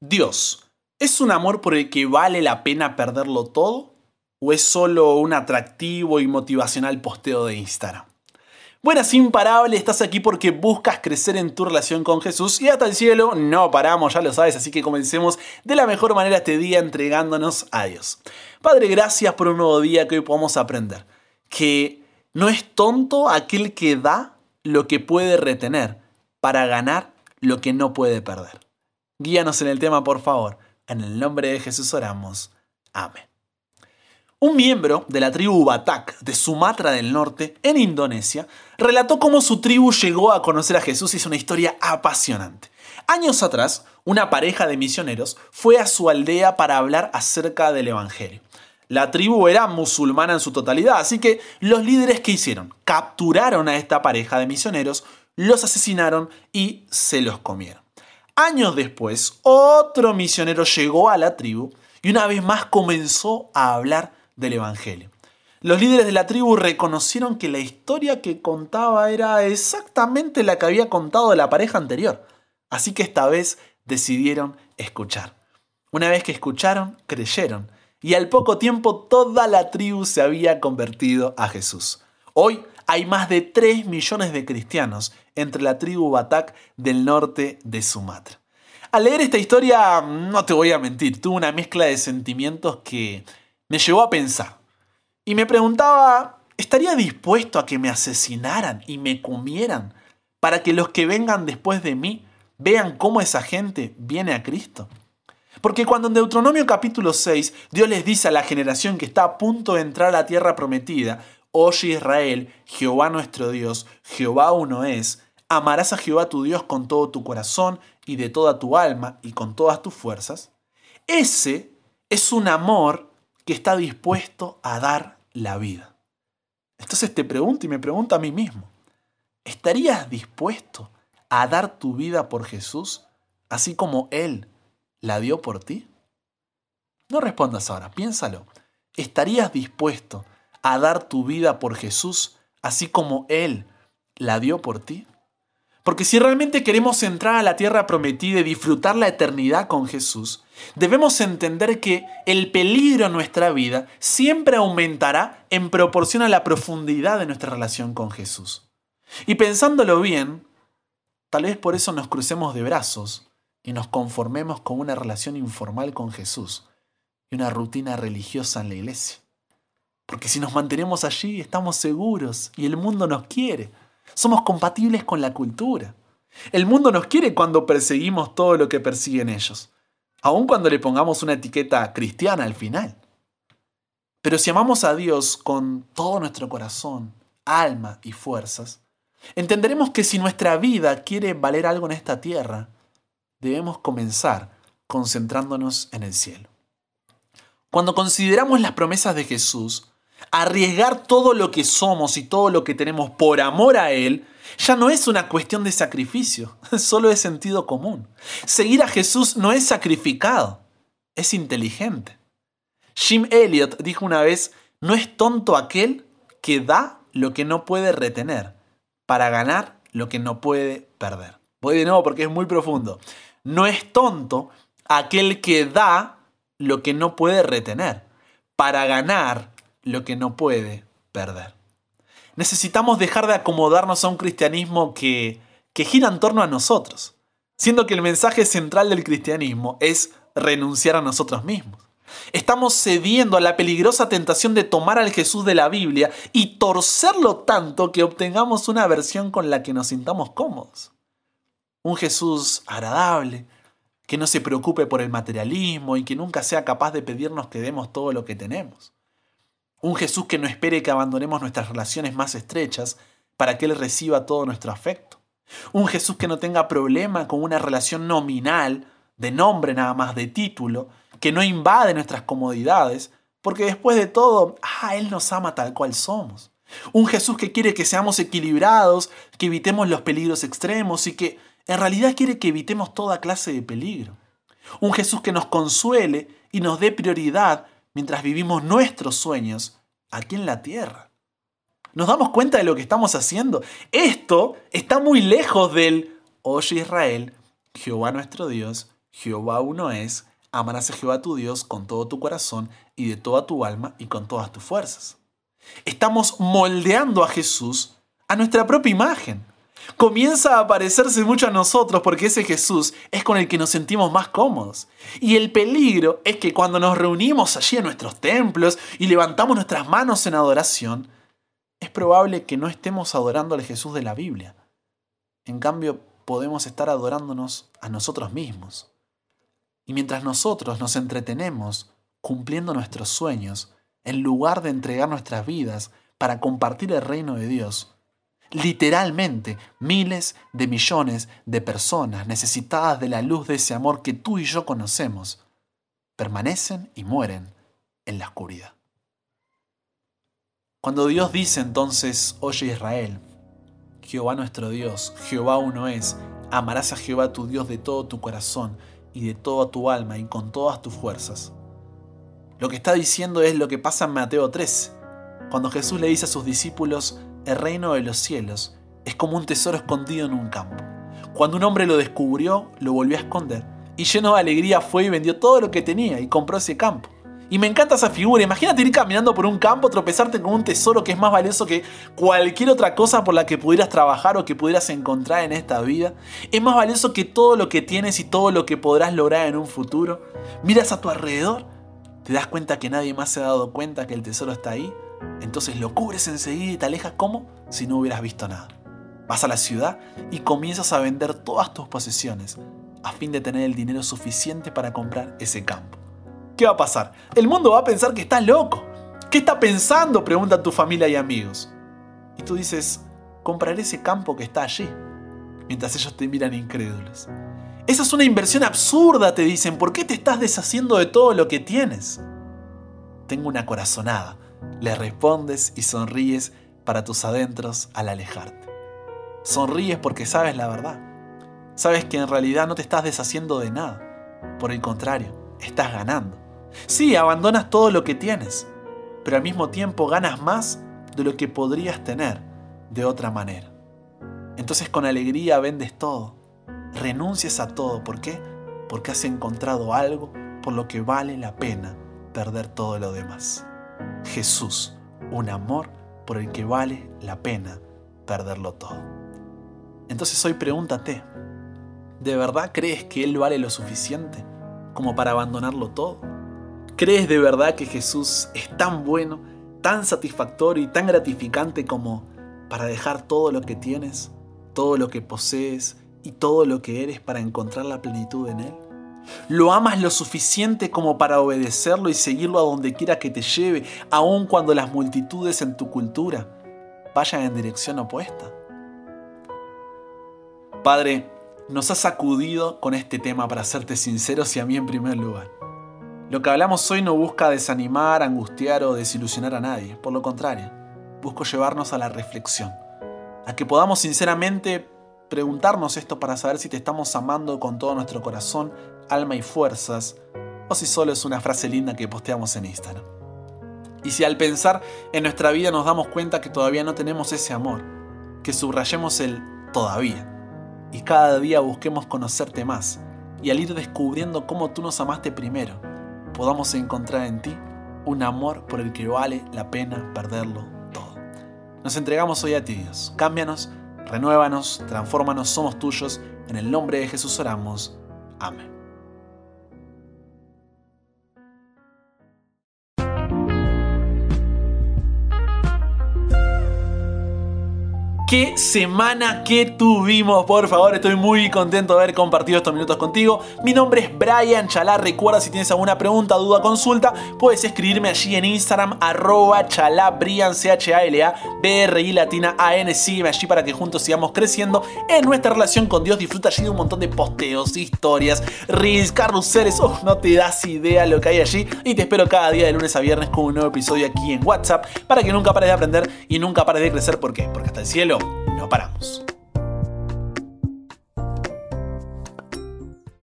Dios, ¿es un amor por el que vale la pena perderlo todo? ¿O es solo un atractivo y motivacional posteo de Instagram? Buenas imparable, estás aquí porque buscas crecer en tu relación con Jesús y hasta el cielo no paramos, ya lo sabes, así que comencemos de la mejor manera este día entregándonos a Dios. Padre, gracias por un nuevo día que hoy podamos aprender que no es tonto aquel que da lo que puede retener para ganar lo que no puede perder. Guíanos en el tema, por favor. En el nombre de Jesús oramos. Amén. Un miembro de la tribu Batak de Sumatra del Norte, en Indonesia, relató cómo su tribu llegó a conocer a Jesús y es una historia apasionante. Años atrás, una pareja de misioneros fue a su aldea para hablar acerca del Evangelio. La tribu era musulmana en su totalidad, así que los líderes que hicieron capturaron a esta pareja de misioneros, los asesinaron y se los comieron. Años después, otro misionero llegó a la tribu y una vez más comenzó a hablar del Evangelio. Los líderes de la tribu reconocieron que la historia que contaba era exactamente la que había contado la pareja anterior, así que esta vez decidieron escuchar. Una vez que escucharon, creyeron, y al poco tiempo toda la tribu se había convertido a Jesús. Hoy hay más de 3 millones de cristianos entre la tribu Batak del norte de Sumatra. Al leer esta historia, no te voy a mentir, tuve una mezcla de sentimientos que me llevó a pensar. Y me preguntaba, ¿estaría dispuesto a que me asesinaran y me comieran para que los que vengan después de mí vean cómo esa gente viene a Cristo? Porque cuando en Deuteronomio capítulo 6 Dios les dice a la generación que está a punto de entrar a la tierra prometida, Oye Israel, Jehová nuestro Dios, Jehová uno es, amarás a Jehová tu Dios con todo tu corazón y de toda tu alma y con todas tus fuerzas, ese es un amor que está dispuesto a dar la vida. Entonces te pregunto y me pregunto a mí mismo, ¿estarías dispuesto a dar tu vida por Jesús así como Él la dio por ti? No respondas ahora, piénsalo. ¿Estarías dispuesto a dar tu vida por Jesús así como Él la dio por ti? Porque si realmente queremos entrar a la tierra prometida y disfrutar la eternidad con Jesús, debemos entender que el peligro en nuestra vida siempre aumentará en proporción a la profundidad de nuestra relación con Jesús. Y pensándolo bien, tal vez por eso nos crucemos de brazos y nos conformemos con una relación informal con Jesús y una rutina religiosa en la iglesia. Porque si nos mantenemos allí, estamos seguros y el mundo nos quiere. Somos compatibles con la cultura. El mundo nos quiere cuando perseguimos todo lo que persiguen ellos, aun cuando le pongamos una etiqueta cristiana al final. Pero si amamos a Dios con todo nuestro corazón, alma y fuerzas, entenderemos que si nuestra vida quiere valer algo en esta tierra, debemos comenzar concentrándonos en el cielo. Cuando consideramos las promesas de Jesús, Arriesgar todo lo que somos y todo lo que tenemos por amor a Él ya no es una cuestión de sacrificio, solo es sentido común. Seguir a Jesús no es sacrificado, es inteligente. Jim Elliot dijo una vez, no es tonto aquel que da lo que no puede retener para ganar lo que no puede perder. Voy de nuevo porque es muy profundo. No es tonto aquel que da lo que no puede retener para ganar lo que no puede perder. Necesitamos dejar de acomodarnos a un cristianismo que, que gira en torno a nosotros, siendo que el mensaje central del cristianismo es renunciar a nosotros mismos. Estamos cediendo a la peligrosa tentación de tomar al Jesús de la Biblia y torcerlo tanto que obtengamos una versión con la que nos sintamos cómodos. Un Jesús agradable, que no se preocupe por el materialismo y que nunca sea capaz de pedirnos que demos todo lo que tenemos. Un Jesús que no espere que abandonemos nuestras relaciones más estrechas para que Él reciba todo nuestro afecto. Un Jesús que no tenga problema con una relación nominal, de nombre nada más, de título, que no invade nuestras comodidades, porque después de todo, ah, Él nos ama tal cual somos. Un Jesús que quiere que seamos equilibrados, que evitemos los peligros extremos y que en realidad quiere que evitemos toda clase de peligro. Un Jesús que nos consuele y nos dé prioridad mientras vivimos nuestros sueños aquí en la tierra. ¿Nos damos cuenta de lo que estamos haciendo? Esto está muy lejos del, oye Israel, Jehová nuestro Dios, Jehová uno es, amarás a Jehová tu Dios con todo tu corazón y de toda tu alma y con todas tus fuerzas. Estamos moldeando a Jesús a nuestra propia imagen. Comienza a parecerse mucho a nosotros porque ese Jesús es con el que nos sentimos más cómodos. Y el peligro es que cuando nos reunimos allí en nuestros templos y levantamos nuestras manos en adoración, es probable que no estemos adorando al Jesús de la Biblia. En cambio, podemos estar adorándonos a nosotros mismos. Y mientras nosotros nos entretenemos cumpliendo nuestros sueños, en lugar de entregar nuestras vidas para compartir el reino de Dios, literalmente miles de millones de personas necesitadas de la luz de ese amor que tú y yo conocemos, permanecen y mueren en la oscuridad. Cuando Dios dice entonces, oye Israel, Jehová nuestro Dios, Jehová uno es, amarás a Jehová tu Dios de todo tu corazón y de toda tu alma y con todas tus fuerzas. Lo que está diciendo es lo que pasa en Mateo 3, cuando Jesús le dice a sus discípulos, el reino de los cielos es como un tesoro escondido en un campo. Cuando un hombre lo descubrió, lo volvió a esconder, y lleno de alegría fue y vendió todo lo que tenía y compró ese campo. Y me encanta esa figura. Imagínate ir caminando por un campo, tropezarte con un tesoro que es más valioso que cualquier otra cosa por la que pudieras trabajar o que pudieras encontrar en esta vida. Es más valioso que todo lo que tienes y todo lo que podrás lograr en un futuro. Miras a tu alrededor, te das cuenta que nadie más se ha dado cuenta que el tesoro está ahí. Entonces lo cubres enseguida y te alejas como si no hubieras visto nada. Vas a la ciudad y comienzas a vender todas tus posesiones a fin de tener el dinero suficiente para comprar ese campo. ¿Qué va a pasar? El mundo va a pensar que estás loco. ¿Qué está pensando? Preguntan tu familia y amigos. Y tú dices, compraré ese campo que está allí. Mientras ellos te miran incrédulos. Esa es una inversión absurda, te dicen. ¿Por qué te estás deshaciendo de todo lo que tienes? Tengo una corazonada. Le respondes y sonríes para tus adentros al alejarte. Sonríes porque sabes la verdad. Sabes que en realidad no te estás deshaciendo de nada. Por el contrario, estás ganando. Sí, abandonas todo lo que tienes, pero al mismo tiempo ganas más de lo que podrías tener de otra manera. Entonces con alegría vendes todo, renuncias a todo. ¿Por qué? Porque has encontrado algo por lo que vale la pena perder todo lo demás. Jesús, un amor por el que vale la pena perderlo todo. Entonces hoy pregúntate, ¿de verdad crees que Él vale lo suficiente como para abandonarlo todo? ¿Crees de verdad que Jesús es tan bueno, tan satisfactorio y tan gratificante como para dejar todo lo que tienes, todo lo que posees y todo lo que eres para encontrar la plenitud en Él? ¿Lo amas lo suficiente como para obedecerlo y seguirlo a donde quiera que te lleve, aun cuando las multitudes en tu cultura vayan en dirección opuesta? Padre, nos has sacudido con este tema para serte sinceros y a mí en primer lugar. Lo que hablamos hoy no busca desanimar, angustiar o desilusionar a nadie, por lo contrario, busco llevarnos a la reflexión, a que podamos sinceramente preguntarnos esto para saber si te estamos amando con todo nuestro corazón, alma y fuerzas, o si solo es una frase linda que posteamos en Instagram. Y si al pensar en nuestra vida nos damos cuenta que todavía no tenemos ese amor, que subrayemos el todavía, y cada día busquemos conocerte más, y al ir descubriendo cómo tú nos amaste primero, podamos encontrar en ti un amor por el que vale la pena perderlo todo. Nos entregamos hoy a ti, Dios. Cámbianos, renuévanos, transfórmanos, somos tuyos. En el nombre de Jesús oramos. Amén. Qué semana que tuvimos, por favor, estoy muy contento de haber compartido estos minutos contigo. Mi nombre es Brian Chalá, recuerda si tienes alguna pregunta, duda, consulta, puedes escribirme allí en Instagram, arroba chalá, C-H-A-L-A, B-R-I latina A-N, sígueme allí para que juntos sigamos creciendo en nuestra relación con Dios. Disfruta allí de un montón de posteos, historias, reels, carruseles, oh, no te das idea lo que hay allí. Y te espero cada día de lunes a viernes con un nuevo episodio aquí en WhatsApp para que nunca pares de aprender y nunca pares de crecer. ¿Por qué? Porque hasta el cielo no paramos.